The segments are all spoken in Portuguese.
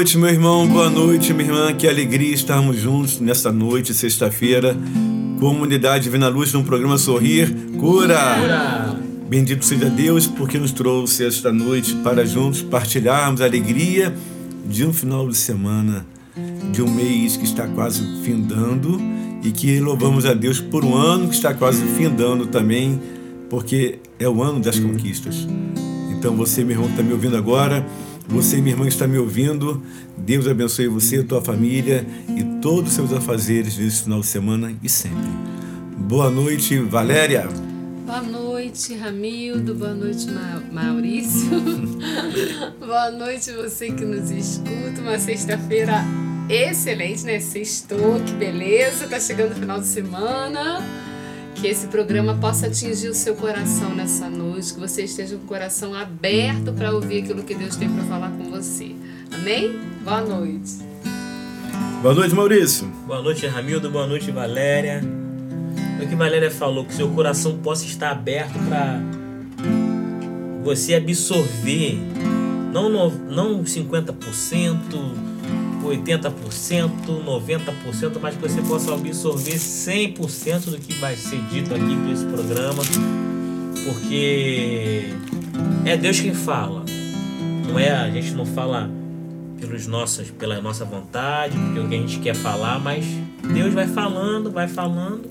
Noite, meu irmão. Boa noite, minha irmã. Que alegria estarmos juntos nesta noite, sexta-feira. Comunidade Divina Luz, no programa Sorrir Cura. Cura. Bendito seja Deus, porque nos trouxe esta noite para juntos partilharmos a alegria de um final de semana, de um mês que está quase findando e que louvamos a Deus por um ano que está quase findando também, porque é o ano das conquistas. Então você, meu irmão, que está me ouvindo agora, você, minha irmã, está me ouvindo. Deus abençoe você, tua família e todos os seus afazeres nesse final de semana e sempre. Boa noite, Valéria. Boa noite, Ramildo. Boa noite, Maurício. Boa noite, você que nos escuta. Uma sexta-feira excelente, né? Sextou, que beleza. Tá chegando o final de semana. Que esse programa possa atingir o seu coração nessa noite, que você esteja com o coração aberto para ouvir aquilo que Deus tem para falar com você. Amém? Boa noite. Boa noite, Maurício. Boa noite, Ramildo. Boa noite, Valéria. O que Valéria falou, que seu coração possa estar aberto para você absorver, não, no, não 50%, 80%, 90%, mas que você possa absorver 100% do que vai ser dito aqui por esse programa, porque é Deus quem fala. Não é, a gente não fala pelos nossos, pela nossa vontade, porque o que a gente quer falar, mas Deus vai falando, vai falando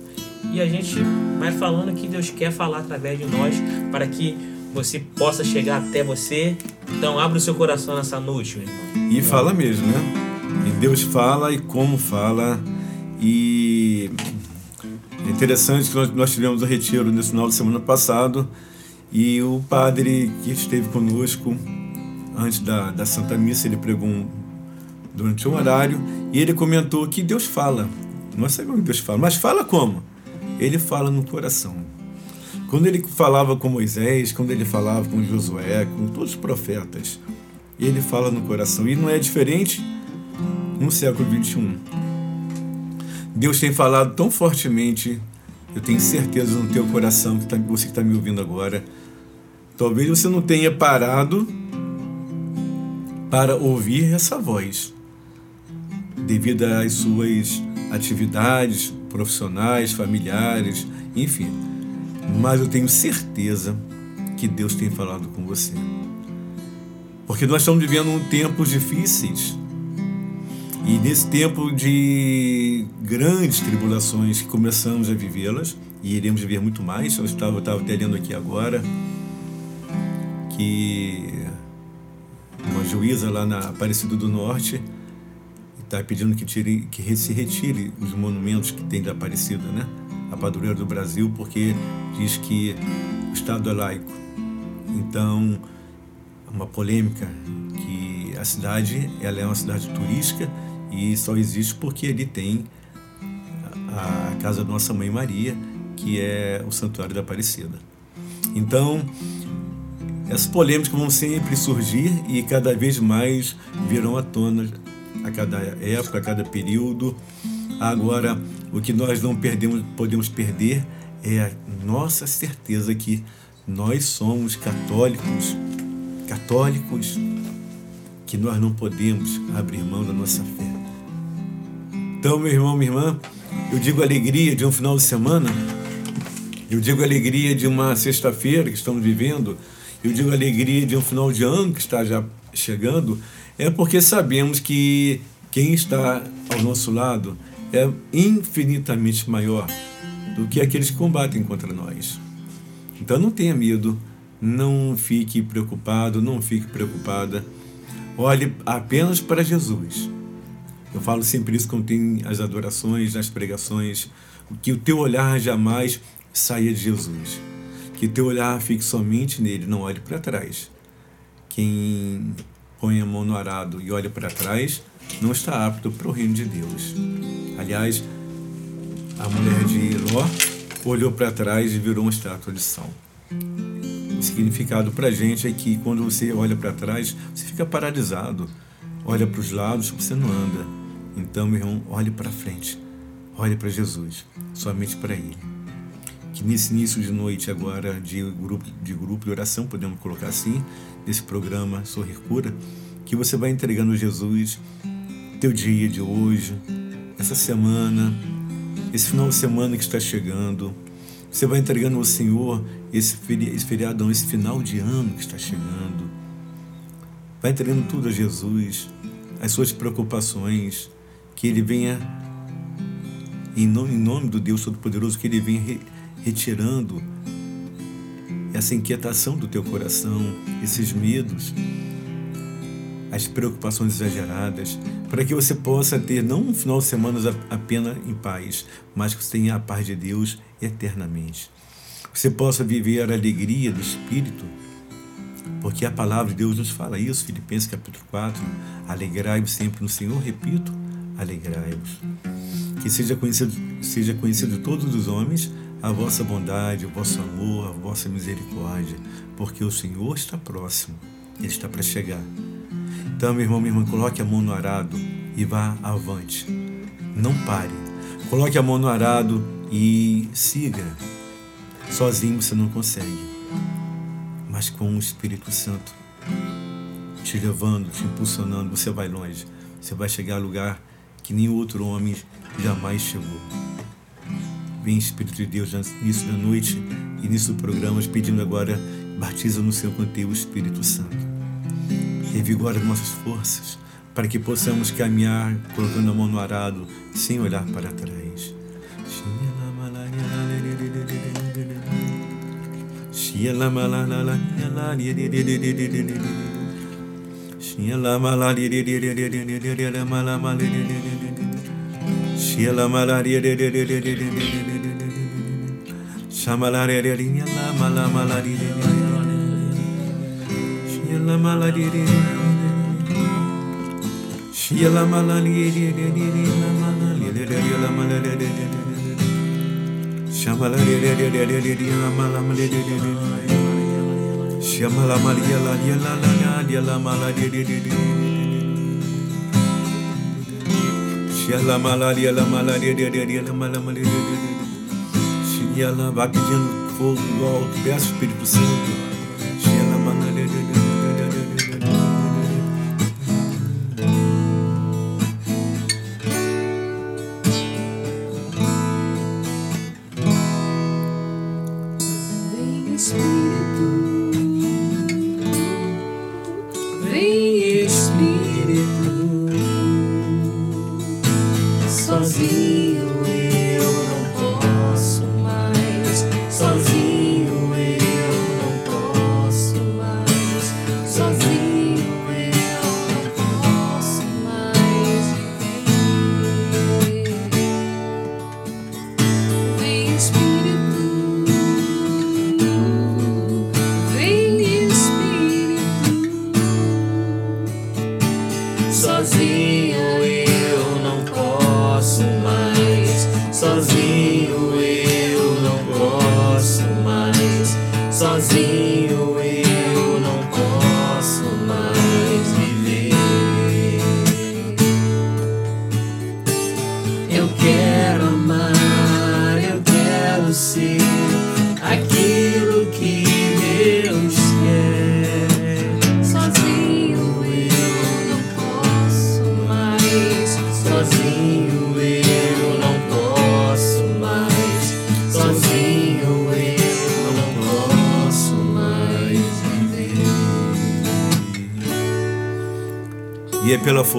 e a gente vai falando o que Deus quer falar através de nós para que você possa chegar até você. Então, abra o seu coração nessa noite, meu irmão. E fala mesmo, né? E Deus fala e como fala. E é interessante que nós, nós tivemos um retiro nesse final de semana passado e o padre que esteve conosco antes da, da Santa Missa, ele pregou um, durante um horário e ele comentou que Deus fala. Nós sabemos que Deus fala, mas fala como? Ele fala no coração. Quando ele falava com Moisés, quando ele falava com Josué, com todos os profetas, ele fala no coração. E não é diferente no século 21. Deus tem falado tão fortemente, eu tenho certeza no teu coração, que tá, você que está me ouvindo agora. Talvez você não tenha parado para ouvir essa voz, devido às suas atividades profissionais, familiares, enfim. Mas eu tenho certeza que Deus tem falado com você. Porque nós estamos vivendo tempos difíceis e nesse tempo de grandes tribulações que começamos a vivê-las, e iremos viver muito mais, eu estava, eu estava até lendo aqui agora que uma juíza lá na Aparecida do Norte está pedindo que, tire, que se retire os monumentos que tem da Aparecida, né? a padroeira do Brasil, porque diz que o Estado é laico. Então, uma polêmica que a cidade ela é uma cidade turística e só existe porque ele tem a, casa da Nossa Mãe Maria, que é o Santuário da Aparecida. Então, essas polêmicas vão sempre surgir e cada vez mais virão à tona a cada época, a cada período. Agora, o que nós não perdemos, podemos perder é a nossa certeza que nós somos católicos, católicos, que nós não podemos abrir mão da nossa fé. Então, meu irmão, minha irmã, eu digo alegria de um final de semana, eu digo alegria de uma sexta-feira que estamos vivendo, eu digo alegria de um final de ano que está já chegando, é porque sabemos que quem está ao nosso lado é infinitamente maior do que aqueles que combatem contra nós. Então não tenha medo, não fique preocupado, não fique preocupada. Olhe apenas para Jesus. Eu falo sempre isso quando tem as adorações, nas pregações, que o teu olhar jamais saia de Jesus. Que o teu olhar fique somente nele, não olhe para trás. Quem põe a mão no arado e olha para trás não está apto para o reino de Deus. Aliás, a mulher de Ló olhou para trás e virou uma estátua de sal. O significado para a gente é que quando você olha para trás, você fica paralisado. Olha para os lados, você não anda. Então, meu irmão, olhe para frente. Olhe para Jesus, somente para Ele. Que nesse início de noite agora de grupo de grupo de oração, podemos colocar assim, nesse programa Sorrir Cura, que você vai entregando a Jesus teu dia de hoje, essa semana, esse final de semana que está chegando. Você vai entregando ao Senhor esse feriadão, esse final de ano que está chegando. Vai entregando tudo a Jesus, as suas preocupações, que Ele venha, em nome, em nome do Deus Todo-Poderoso, que Ele venha re, retirando essa inquietação do teu coração, esses medos, as preocupações exageradas, para que você possa ter não um final de semana apenas em paz, mas que você tenha a paz de Deus eternamente. Você possa viver a alegria do Espírito, porque a palavra de Deus nos fala isso, Filipenses capítulo 4, alegrai-vos sempre no Senhor, repito, alegrai-vos. Que seja conhecido, seja conhecido todos os homens a vossa bondade, o vosso amor, a vossa misericórdia, porque o Senhor está próximo, Ele está para chegar. Então, meu irmão, minha irmã, coloque a mão no arado e vá avante. Não pare. Coloque a mão no arado e siga. Sozinho você não consegue, mas com o Espírito Santo te levando, te impulsionando, você vai longe. Você vai chegar a lugar que nenhum outro homem jamais chegou. Vem Espírito de Deus nisso da noite, início do programa, pedindo agora, batiza no seu conteúdo o Espírito Santo revigora nossas forças, para que possamos caminhar colocando a mão no arado, sem olhar para trás. Sia la mala dia dia dia dia dia dia dia dia Sama la dia dia dia la mala mala dia dia Sia la mala dia dia Sia la mala dia dia dia dia dia la mala dia dia dia la mala dia dia dia Sama la dia dia dia dia dia dia dia la mala mala dia dia dia Sia mala mala dia la dia la la dia la mala dia dia dia dia maladi Sheila vai pedindo fogo do alto, peço Espírito Santo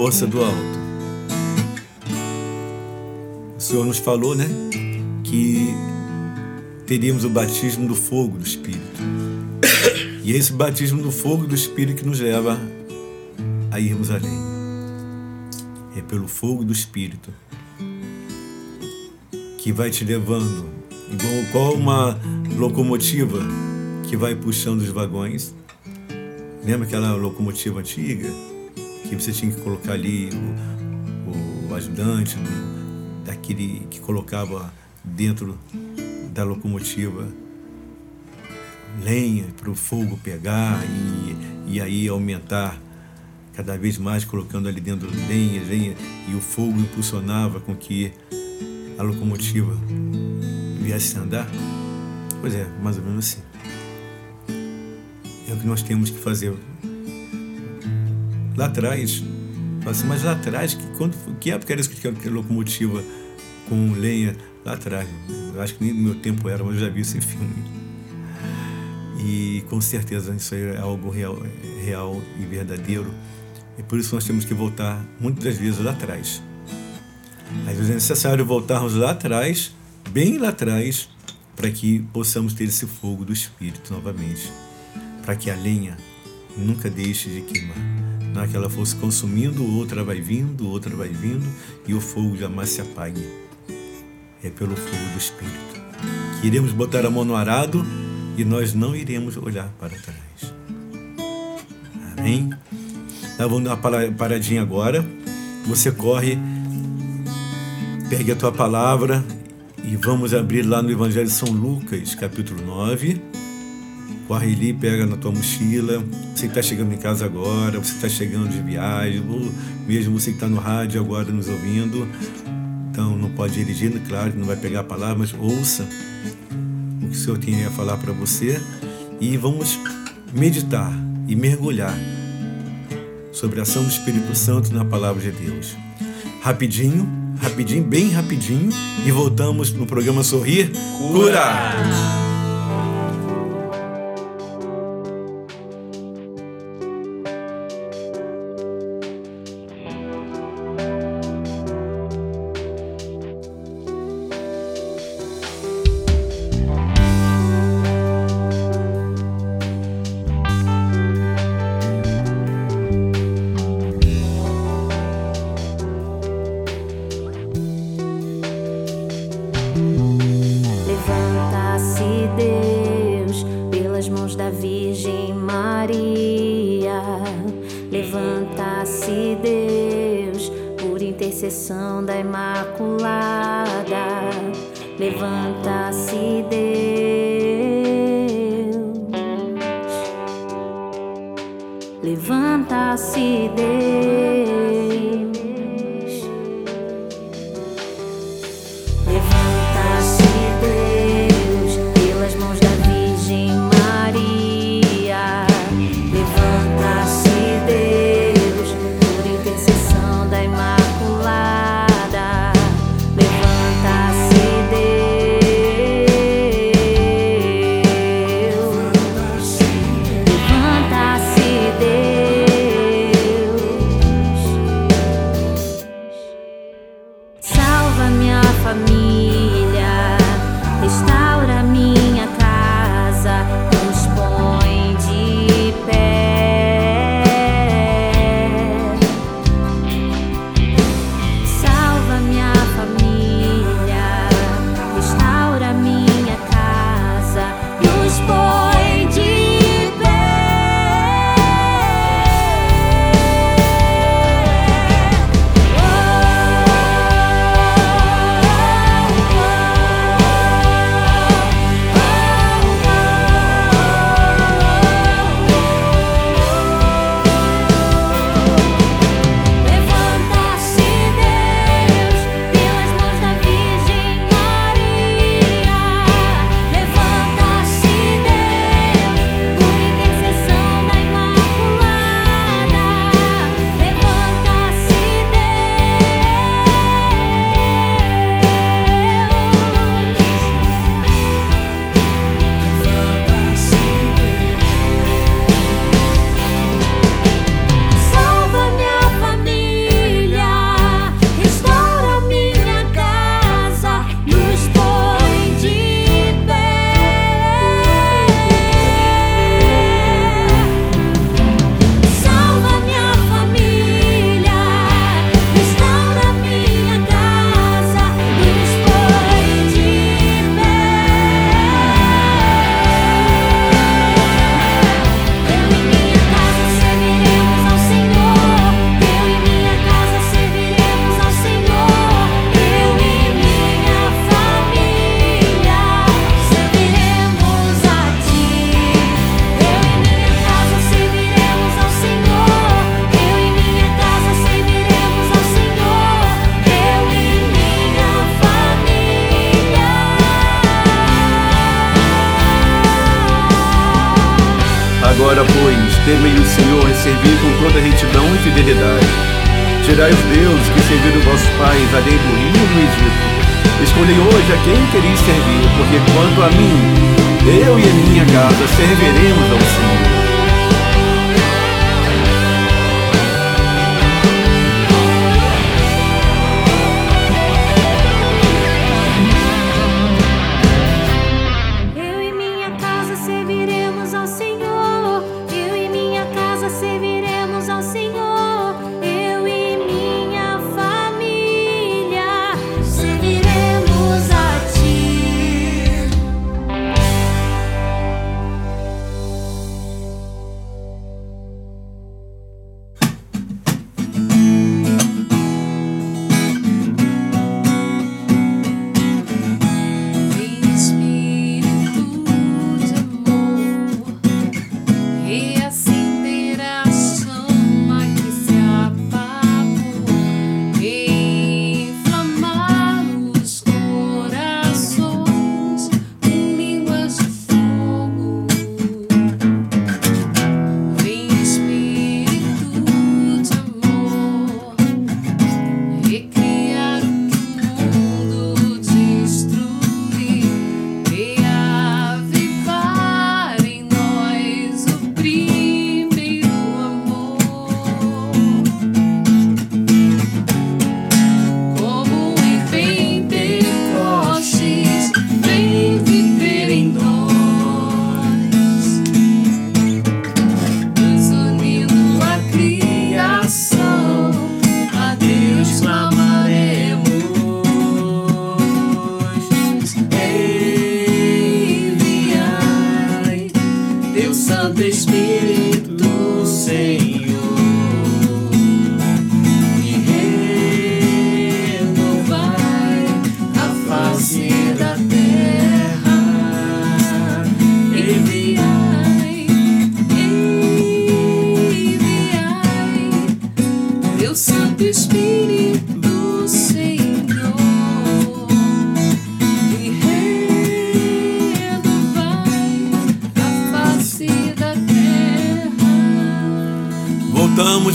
força do alto. O Senhor nos falou, né, que teríamos o batismo do fogo do Espírito. E é esse batismo do fogo do Espírito que nos leva a irmos além. É pelo fogo do Espírito que vai te levando, igual qual uma locomotiva que vai puxando os vagões. Lembra aquela locomotiva antiga que você tinha que colocar ali o, o ajudante daquele que colocava dentro da locomotiva lenha para o fogo pegar e, e aí aumentar cada vez mais, colocando ali dentro lenha, lenha, e o fogo impulsionava com que a locomotiva viesse a andar. Pois é, mais ou menos assim. É o que nós temos que fazer. Lá atrás, assim, mas lá atrás, que, quando, que época era isso que tinha locomotiva com lenha? Lá atrás. Eu acho que nem no meu tempo era, mas eu já vi esse filme. E com certeza isso é algo real, real e verdadeiro. E por isso nós temos que voltar muitas vezes lá atrás. Às vezes é necessário voltarmos lá atrás, bem lá atrás, para que possamos ter esse fogo do Espírito novamente. Para que a lenha nunca deixe de queimar. Não é que ela fosse consumindo, outra vai vindo, outra vai vindo, e o fogo jamais se apague. É pelo fogo do Espírito. Que iremos botar a mão no arado e nós não iremos olhar para trás. Amém? Nós vamos dar uma paradinha agora. Você corre, pegue a tua palavra e vamos abrir lá no Evangelho de São Lucas, capítulo 9. Corre ali, pega na tua mochila. Você que está chegando em casa agora, você está chegando de viagem, ou mesmo você que está no rádio agora nos ouvindo. Então não pode dirigir, claro, não vai pegar a palavra, mas ouça o que o Senhor tem a falar para você e vamos meditar e mergulhar sobre a ação do Espírito Santo na palavra de Deus. Rapidinho, rapidinho, bem rapidinho e voltamos no programa Sorrir Cura. Cura. nas mãos da Virgem Maria. Levanta-se, Deus, por intercessão da Imaculada. Levanta-se, Deus. Levanta-se, Deus. Temei o Senhor e servi com toda retidão e fidelidade. Tirai os deuses que serviram vossos pais além do rio no Egito. Escolhei hoje a quem quereis servir, porque quanto a mim, eu e a minha casa serviremos ao Senhor.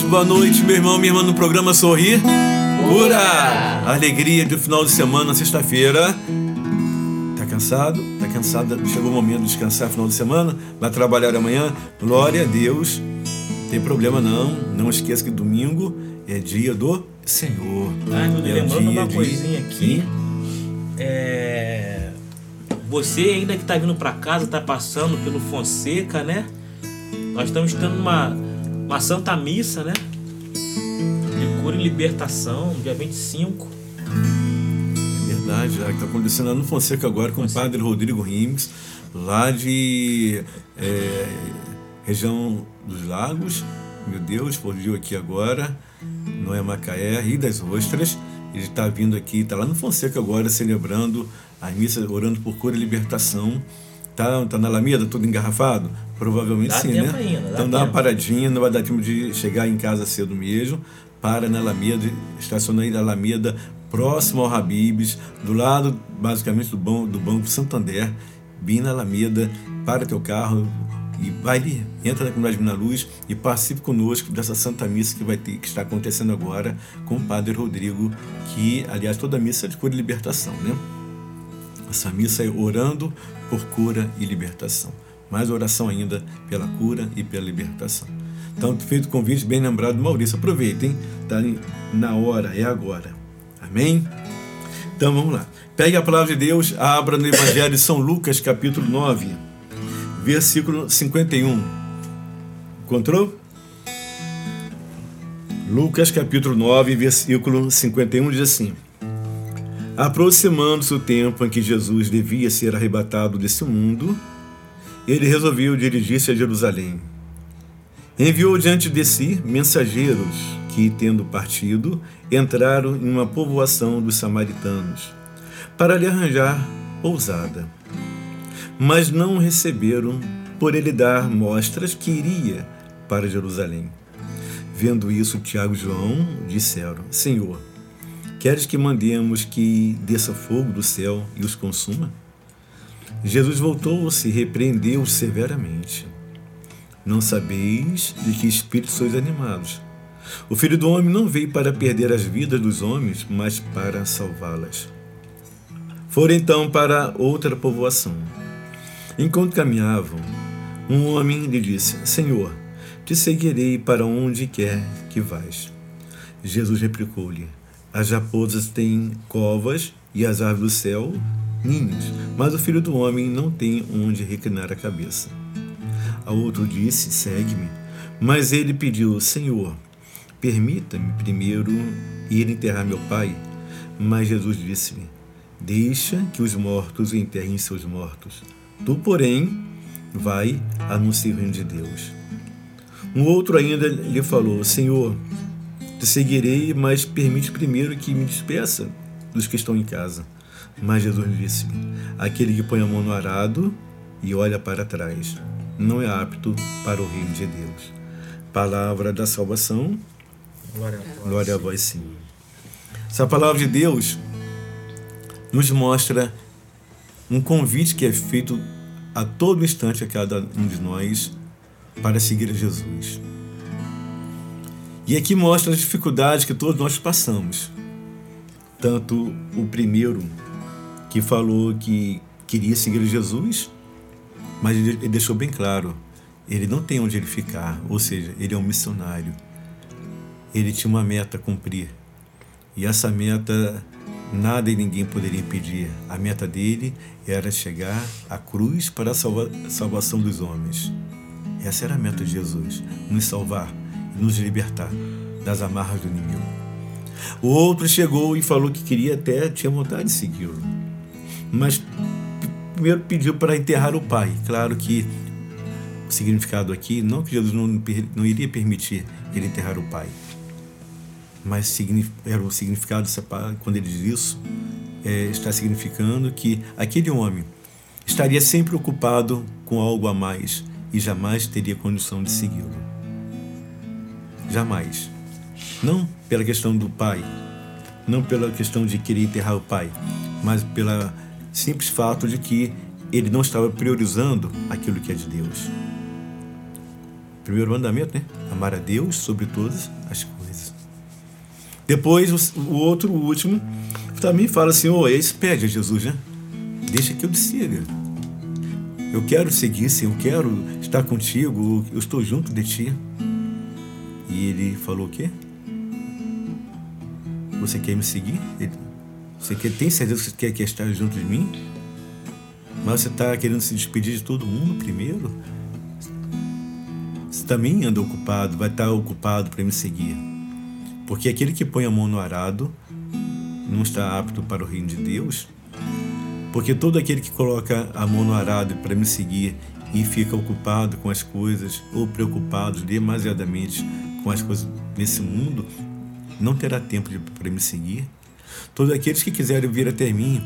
Boa noite, meu irmão, minha irmã, no programa Sorrir. Cura! Alegria do final de semana, sexta-feira. Tá cansado? Tá cansado? Chegou o momento de descansar final de semana? Vai trabalhar amanhã? Glória a Deus. Não tem problema não. Não esqueça que domingo é dia do Senhor. Ah, tô é lembrando uma de... coisinha aqui. É... Você ainda que tá vindo para casa, tá passando pelo Fonseca, né? Nós estamos tendo uma uma Santa Missa, né? De cura e libertação, dia 25. É verdade, é, está acontecendo lá no Fonseca agora com o padre Rodrigo Rimes, lá de é, região dos Lagos. Meu Deus, explodiu aqui agora. Não é Macaé, Rio das Ostras. Ele está vindo aqui, está lá no Fonseca agora, celebrando a missa, orando por cura e libertação. Tá, tá na Alameda, tudo engarrafado? Provavelmente dá sim, né? Ainda, dá então dá uma paradinha, não vai dar tempo de chegar em casa cedo mesmo. Para na Alameda, estaciona aí na Alameda, próximo ao Habibs, do lado, basicamente, do Banco, do banco Santander, bem na Alameda, para teu carro e vai ali, entra na comunidade na Luz e participe conosco dessa Santa Missa que vai ter, que está acontecendo agora com o Padre Rodrigo, que, aliás, toda missa é de cura e libertação, né? Essa missa é orando por cura e libertação. Mais oração ainda pela cura e pela libertação. Então, feito o convite, bem lembrado, Maurício. Aproveitem, está na hora, é agora. Amém? Então vamos lá. Pegue a palavra de Deus, abra no Evangelho de São Lucas, capítulo 9, versículo 51. Encontrou? Lucas, capítulo 9, versículo 51 diz assim: Aproximando-se o tempo em que Jesus devia ser arrebatado desse mundo, ele resolveu dirigir-se a Jerusalém. Enviou diante de si mensageiros que, tendo partido, entraram em uma povoação dos samaritanos para lhe arranjar pousada. Mas não receberam por ele dar mostras que iria para Jerusalém. Vendo isso, Tiago e João disseram: Senhor, Queres que mandemos que desça fogo do céu e os consuma? Jesus voltou-se e repreendeu severamente. Não sabeis de que espírito sois animados. O Filho do Homem não veio para perder as vidas dos homens, mas para salvá-las. Foram então para outra povoação. Enquanto caminhavam, um homem lhe disse: Senhor, te seguirei para onde quer que vais. Jesus replicou-lhe: As raposas têm covas e as aves do céu ninhos, mas o filho do homem não tem onde reclinar a cabeça. A outro disse: Segue-me. Mas ele pediu: Senhor, permita-me primeiro ir enterrar meu pai. Mas Jesus disse-lhe: Deixa que os mortos enterrem seus mortos. Tu, porém, vai anunciar o reino de Deus. Um outro ainda lhe falou: Senhor, te seguirei, mas permite primeiro que me despeça dos que estão em casa. Mas Jesus disse: Aquele que põe a mão no arado e olha para trás não é apto para o reino de Deus. Palavra da salvação. Glória a vós. Glória a vós, Senhor. Essa palavra de Deus nos mostra um convite que é feito a todo instante a cada um de nós para seguir a Jesus. E aqui mostra as dificuldades que todos nós passamos. Tanto o primeiro que falou que queria seguir Jesus, mas ele deixou bem claro, ele não tem onde ele ficar, ou seja, ele é um missionário. Ele tinha uma meta a cumprir. E essa meta nada e ninguém poderia impedir. A meta dele era chegar à cruz para a salva salvação dos homens. Essa era a meta de Jesus, nos salvar nos libertar das amarras do inimigo. O outro chegou e falou que queria até, tinha vontade de segui-lo. Mas primeiro pediu para enterrar o pai. Claro que o significado aqui, não que Jesus não, não iria permitir ele enterrar o pai, mas era o significado quando ele diz isso, é, está significando que aquele homem estaria sempre ocupado com algo a mais e jamais teria condição de segui-lo. Jamais. Não pela questão do pai, não pela questão de querer enterrar o pai, mas pela simples fato de que ele não estava priorizando aquilo que é de Deus. Primeiro mandamento, né? Amar a Deus sobre todas as coisas. Depois, o outro, o último, também fala assim: oh, esse pede a Jesus, né? Deixa que eu te siga. Eu quero seguir, sim, eu quero estar contigo, eu estou junto de ti. E ele falou o quê? Você quer me seguir? Ele, você quer, tem certeza que você quer, quer estar junto de mim? Mas você está querendo se despedir de todo mundo primeiro? Você também anda ocupado, vai estar ocupado para me seguir. Porque aquele que põe a mão no arado não está apto para o reino de Deus. Porque todo aquele que coloca a mão no arado para me seguir e fica ocupado com as coisas ou preocupado demasiadamente com as coisas nesse mundo, não terá tempo para me seguir. Todos aqueles que quiserem vir até mim,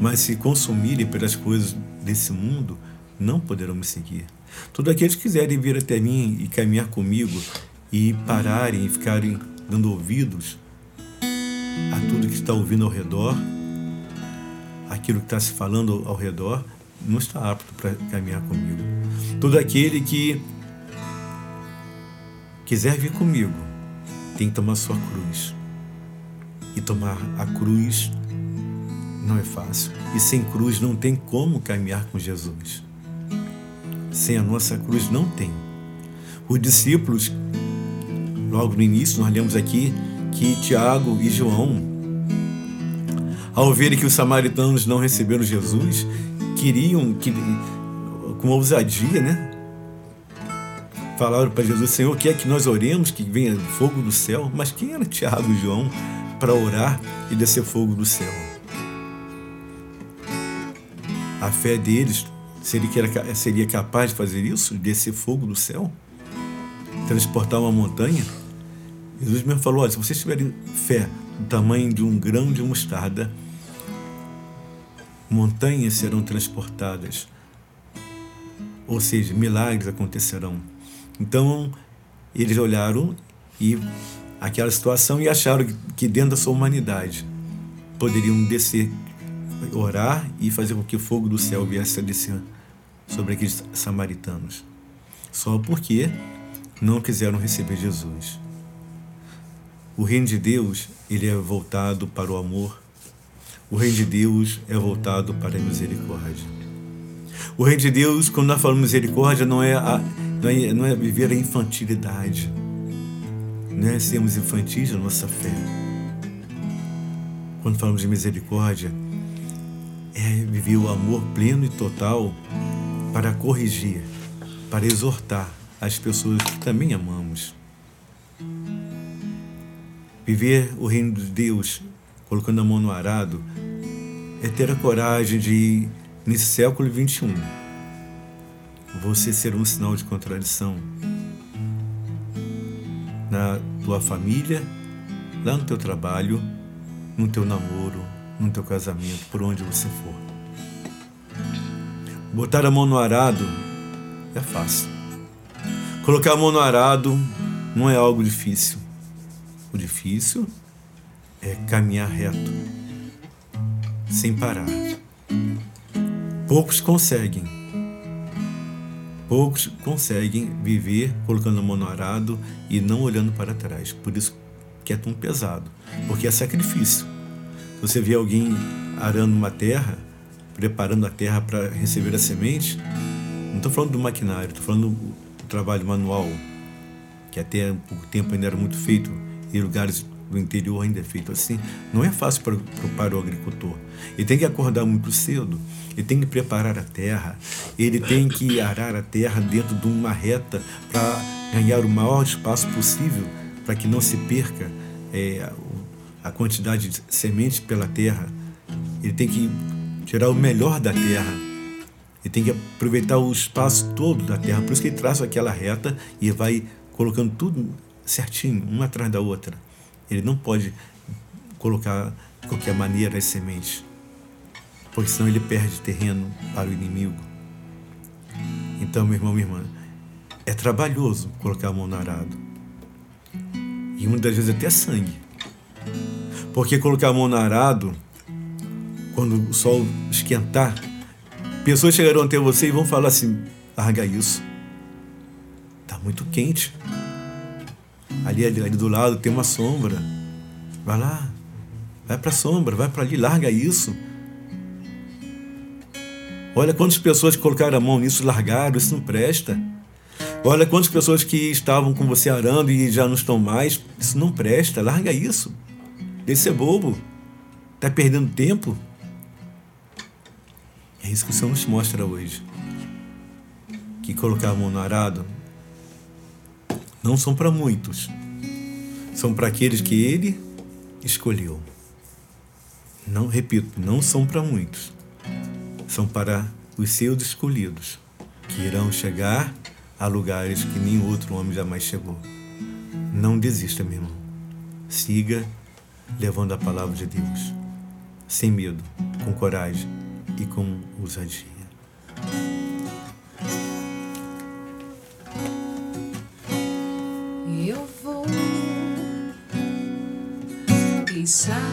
mas se consumirem pelas coisas desse mundo, não poderão me seguir. Todos aqueles que quiserem vir até mim e caminhar comigo e pararem e ficarem dando ouvidos a tudo que está ouvindo ao redor, aquilo que está se falando ao redor, não está apto para caminhar comigo. Todo aquele que quiser vir comigo tem que tomar sua cruz e tomar a cruz não é fácil. E sem cruz não tem como caminhar com Jesus. Sem a nossa cruz não tem. Os discípulos, logo no início, nós lemos aqui que Tiago e João, ao verem que os samaritanos não receberam Jesus, queriam, que, com ousadia, né? Falaram para Jesus, Senhor, quer que nós oremos que venha fogo do céu? Mas quem era Tiago e João para orar e descer fogo do céu. A fé deles seria, seria capaz de fazer isso? Descer fogo do céu? Transportar uma montanha? Jesus mesmo falou: olha, se vocês tiverem fé do tamanho de um grão de mostarda, montanhas serão transportadas. Ou seja, milagres acontecerão. Então, eles olharam e aquela situação e acharam que dentro da sua humanidade poderiam descer, orar e fazer com que o fogo do céu viesse a descer sobre aqueles samaritanos. só porque não quiseram receber Jesus. O reino de Deus, ele é voltado para o amor. O reino de Deus é voltado para a misericórdia. O reino de Deus, quando nós falamos misericórdia, não é, a, não é, não é viver a infantilidade. Não é sermos infantis na nossa fé. Quando falamos de misericórdia, é viver o amor pleno e total para corrigir, para exortar as pessoas que também amamos. Viver o reino de Deus colocando a mão no arado é ter a coragem de, nesse século XXI, você ser um sinal de contradição na tua família, lá no teu trabalho, no teu namoro, no teu casamento, por onde você for. Botar a mão no arado é fácil. Colocar a mão no arado não é algo difícil. O difícil é caminhar reto, sem parar. Poucos conseguem. Poucos conseguem viver colocando a mão no arado e não olhando para trás. Por isso que é tão pesado, porque é sacrifício. Se você vê alguém arando uma terra, preparando a terra para receber a semente, não estou falando do maquinário, estou falando do trabalho manual, que até há pouco tempo ainda era muito feito em lugares do interior ainda é feito assim, não é fácil para, para o agricultor. Ele tem que acordar muito cedo, ele tem que preparar a terra, ele tem que arar a terra dentro de uma reta para ganhar o maior espaço possível para que não se perca é, a quantidade de sementes pela terra. Ele tem que tirar o melhor da terra. Ele tem que aproveitar o espaço todo da terra. Por isso que ele traça aquela reta e vai colocando tudo certinho, uma atrás da outra. Ele não pode colocar de qualquer maneira as sementes, porque senão ele perde terreno para o inimigo. Então, meu irmão, minha irmã, é trabalhoso colocar a mão no arado. E muitas vezes até sangue. Porque colocar a mão no arado, quando o sol esquentar, pessoas chegarão até você e vão falar assim: larga isso. Está muito quente. Ali, ali, ali do lado tem uma sombra. Vai lá. Vai para a sombra, vai para ali, larga isso. Olha quantas pessoas colocaram a mão nisso largaram, isso não presta. Olha quantas pessoas que estavam com você arando e já não estão mais, isso não presta, larga isso. Deixa ser bobo. Está perdendo tempo. É isso que o Senhor nos mostra hoje. Que colocar a mão no arado não são para muitos, são para aqueles que ele escolheu. Não, repito, não são para muitos, são para os seus escolhidos, que irão chegar a lugares que nenhum outro homem jamais chegou. Não desista, meu irmão. Siga levando a palavra de Deus, sem medo, com coragem e com ousadia. Deixar-me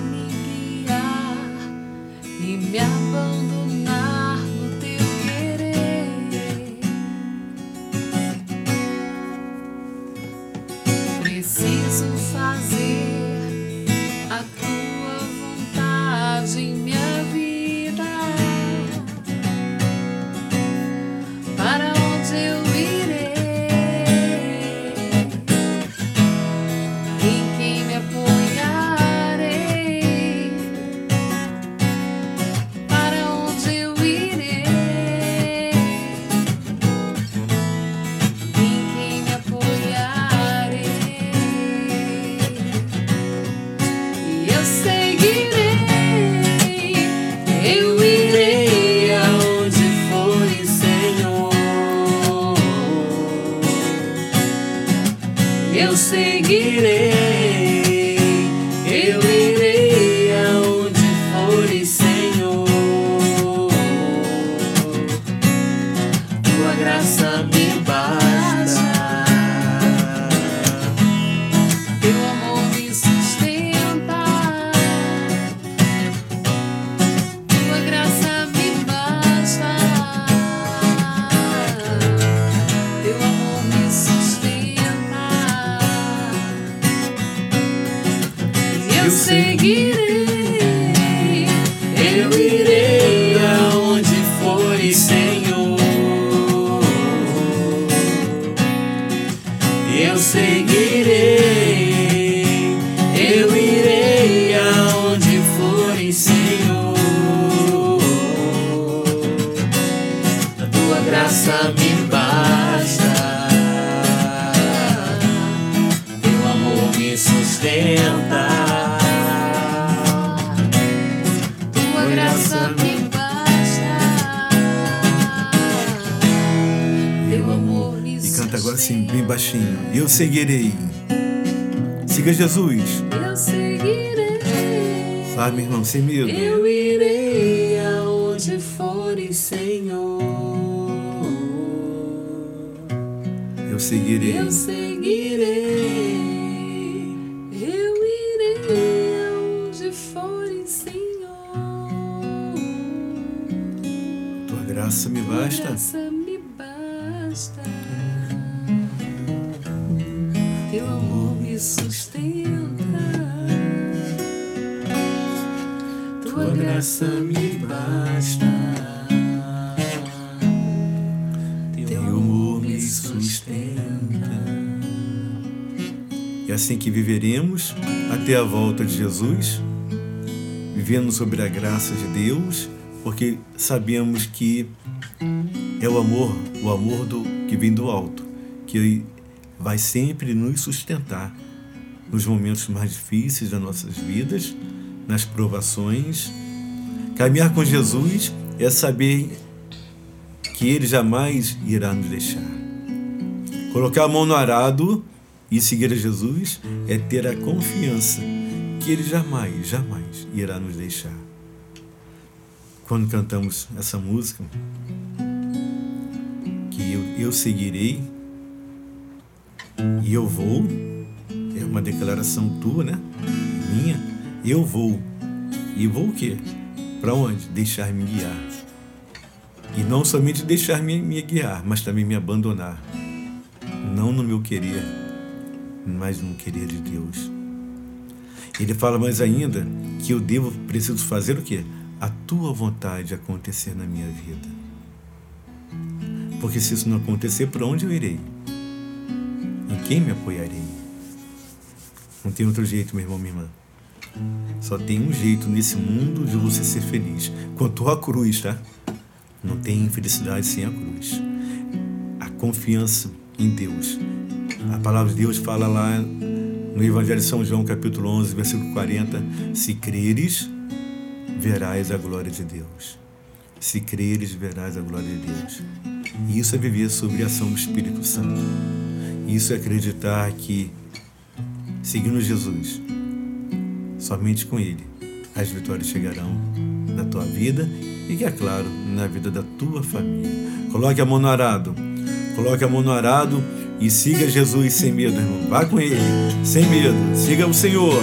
Eu seguirei. Siga Jesus. Eu seguirei. Sabe, meu irmão, sem medo. Eu irei aonde for, Senhor. Eu seguirei. Eu seguirei. Eu irei aonde for, Senhor. Tua graça me Tua basta. graça sustenta. Tua graça me basta. Teu amor me sustenta. E assim que viveremos até a volta de Jesus, vivendo sobre a graça de Deus, porque sabemos que é o amor, o amor do que vem do alto, que vai sempre nos sustentar nos momentos mais difíceis das nossas vidas, nas provações. Caminhar com Jesus é saber que Ele jamais irá nos deixar. Colocar a mão no arado e seguir a Jesus é ter a confiança que Ele jamais, jamais irá nos deixar. Quando cantamos essa música, que eu, eu seguirei e eu vou, é uma declaração tua, né? Minha, eu vou. E vou o quê? Para onde? Deixar-me guiar. E não somente deixar-me me guiar, mas também me abandonar. Não no meu querer, mas no querer de Deus. Ele fala mais ainda que eu devo, preciso fazer o quê? A tua vontade acontecer na minha vida. Porque se isso não acontecer, para onde eu irei? Em quem me apoiarei? Não tem outro jeito, meu irmão, minha irmã. Só tem um jeito nesse mundo de você ser feliz. Quanto à cruz, tá? Não tem felicidade sem a cruz. A confiança em Deus. A palavra de Deus fala lá no Evangelho de São João, capítulo 11, versículo 40: Se creres, verás a glória de Deus. Se creres, verás a glória de Deus. E isso é viver sobre a ação do Espírito Santo. Isso é acreditar que, seguindo Jesus, somente com Ele, as vitórias chegarão na tua vida e que, é claro, na vida da tua família. Coloque a mão no arado. Coloque a mão no arado e siga Jesus sem medo, irmão. Vá com Ele, sem medo. Siga o Senhor.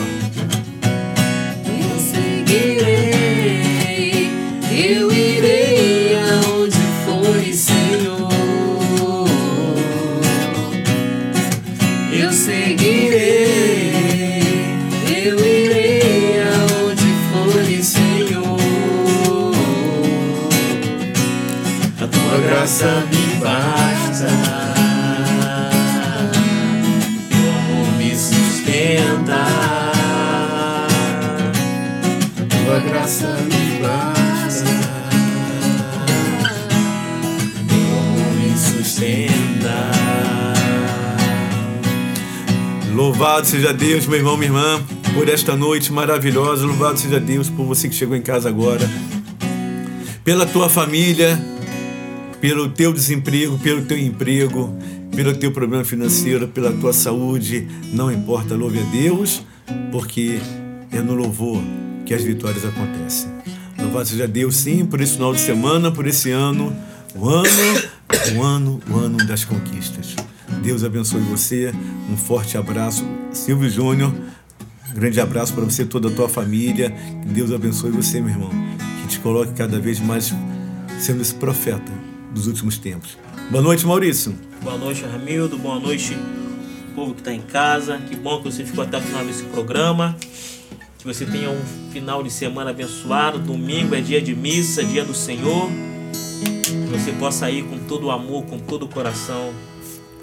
Louvado seja Deus, meu irmão, minha irmã, por esta noite maravilhosa. Louvado seja Deus por você que chegou em casa agora. Pela tua família, pelo teu desemprego, pelo teu emprego, pelo teu problema financeiro, pela tua saúde. Não importa, louve a Deus, porque é no louvor que as vitórias acontecem. Louvado seja Deus, sim, por esse final de semana, por esse ano. O ano, o ano, o ano das conquistas. Deus abençoe você. Um forte abraço. Silvio Júnior, grande abraço para você e toda a tua família. Que Deus abençoe você, meu irmão. Que te coloque cada vez mais sendo esse profeta dos últimos tempos. Boa noite, Maurício. Boa noite, Ramildo. Boa noite, povo que está em casa. Que bom que você ficou até o final desse programa. Que você tenha um final de semana abençoado. Domingo é dia de missa, dia do Senhor. Que você possa ir com todo o amor, com todo o coração,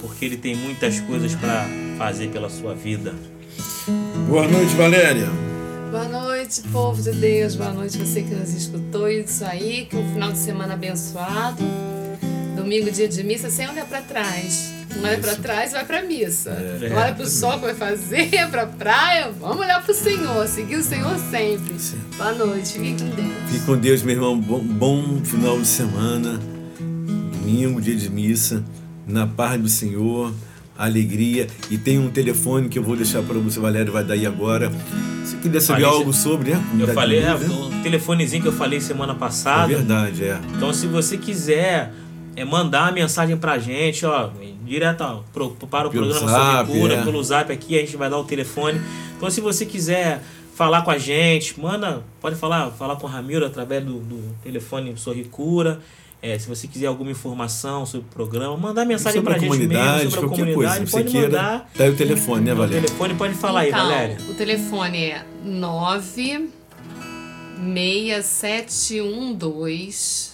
porque Ele tem muitas coisas para fazer pela sua vida. Boa noite, Valéria. Boa noite, povo de Deus. Boa noite, você que nos escutou. Isso aí, que um final de semana abençoado. Domingo, dia de missa, sem olhar para trás. Não olha para trás, vai para missa. É. Olha para o sol que vai fazer, para praia. Vamos olhar para o Senhor, seguir o Senhor sempre. Sim. Boa noite, fiquem com Deus. Fique com Deus, meu irmão. Bom, bom final de semana. Domingo, dia de missa. Na paz do Senhor. Alegria. E tem um telefone que eu vou deixar para você, Valéria, vai daí agora. Se quiser saber Falei, algo sobre, né? Eu falei, é, o telefonezinho que eu falei semana é passada. verdade, é. Então, se você quiser é, mandar uma mensagem pra gente, ó, direto ó, pro, para o Pelo programa zap, Sobre Cura, é. pelo zap aqui, a gente vai dar o telefone. Então, se você quiser falar com a gente, manda, pode falar, falar com o Ramiro através do, do telefone Sorri Cura. É, se você quiser alguma informação sobre o programa, mandar mensagem pra a gente comunidade, mesmo, sobre a qualquer comunidade, coisa. Pode queira, mandar. tá aí o telefone, né, O Valéria? telefone pode falar aí, então, Valéria. o telefone é 9 6712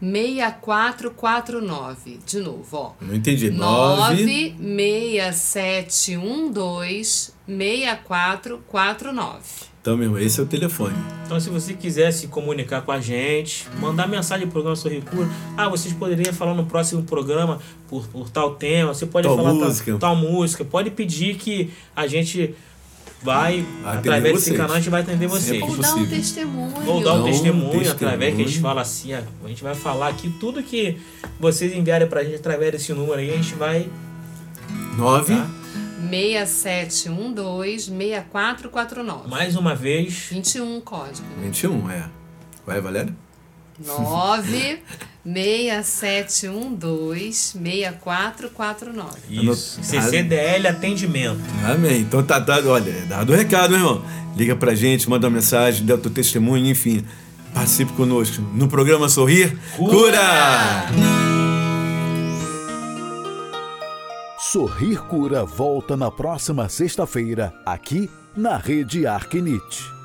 6449. De novo, ó. Não entendi. Nove. 96712 6449. Então, meu esse é o telefone. Então, se você quiser se comunicar com a gente, mandar mensagem pro programa Sorri Cura. Ah, vocês poderiam falar no próximo programa por, por tal tema. Você pode Tal falar tal- música. Tal, música. Pode pedir que a gente vai, Atender através desse vocês. canal, a gente vai atender vocês. Ou dar um testemunho. Ou dar um um testemunho, testemunho. através que a gente fala assim, a gente vai falar aqui tudo que vocês enviarem pra gente através desse número aí, a gente vai. Nove. Tá? 6712 6449. Mais uma vez, 21 código. 21, é. Vai, Valéria? 9 6712 6449. isso. CCDL Atendimento. Amém. Então tá dado, olha, é dado o recado, meu irmão. Liga pra gente, manda uma mensagem, dê o teu testemunho, enfim. Participe conosco no programa Sorrir Cura! Sorrir Cura volta na próxima sexta-feira, aqui na Rede Arquinite.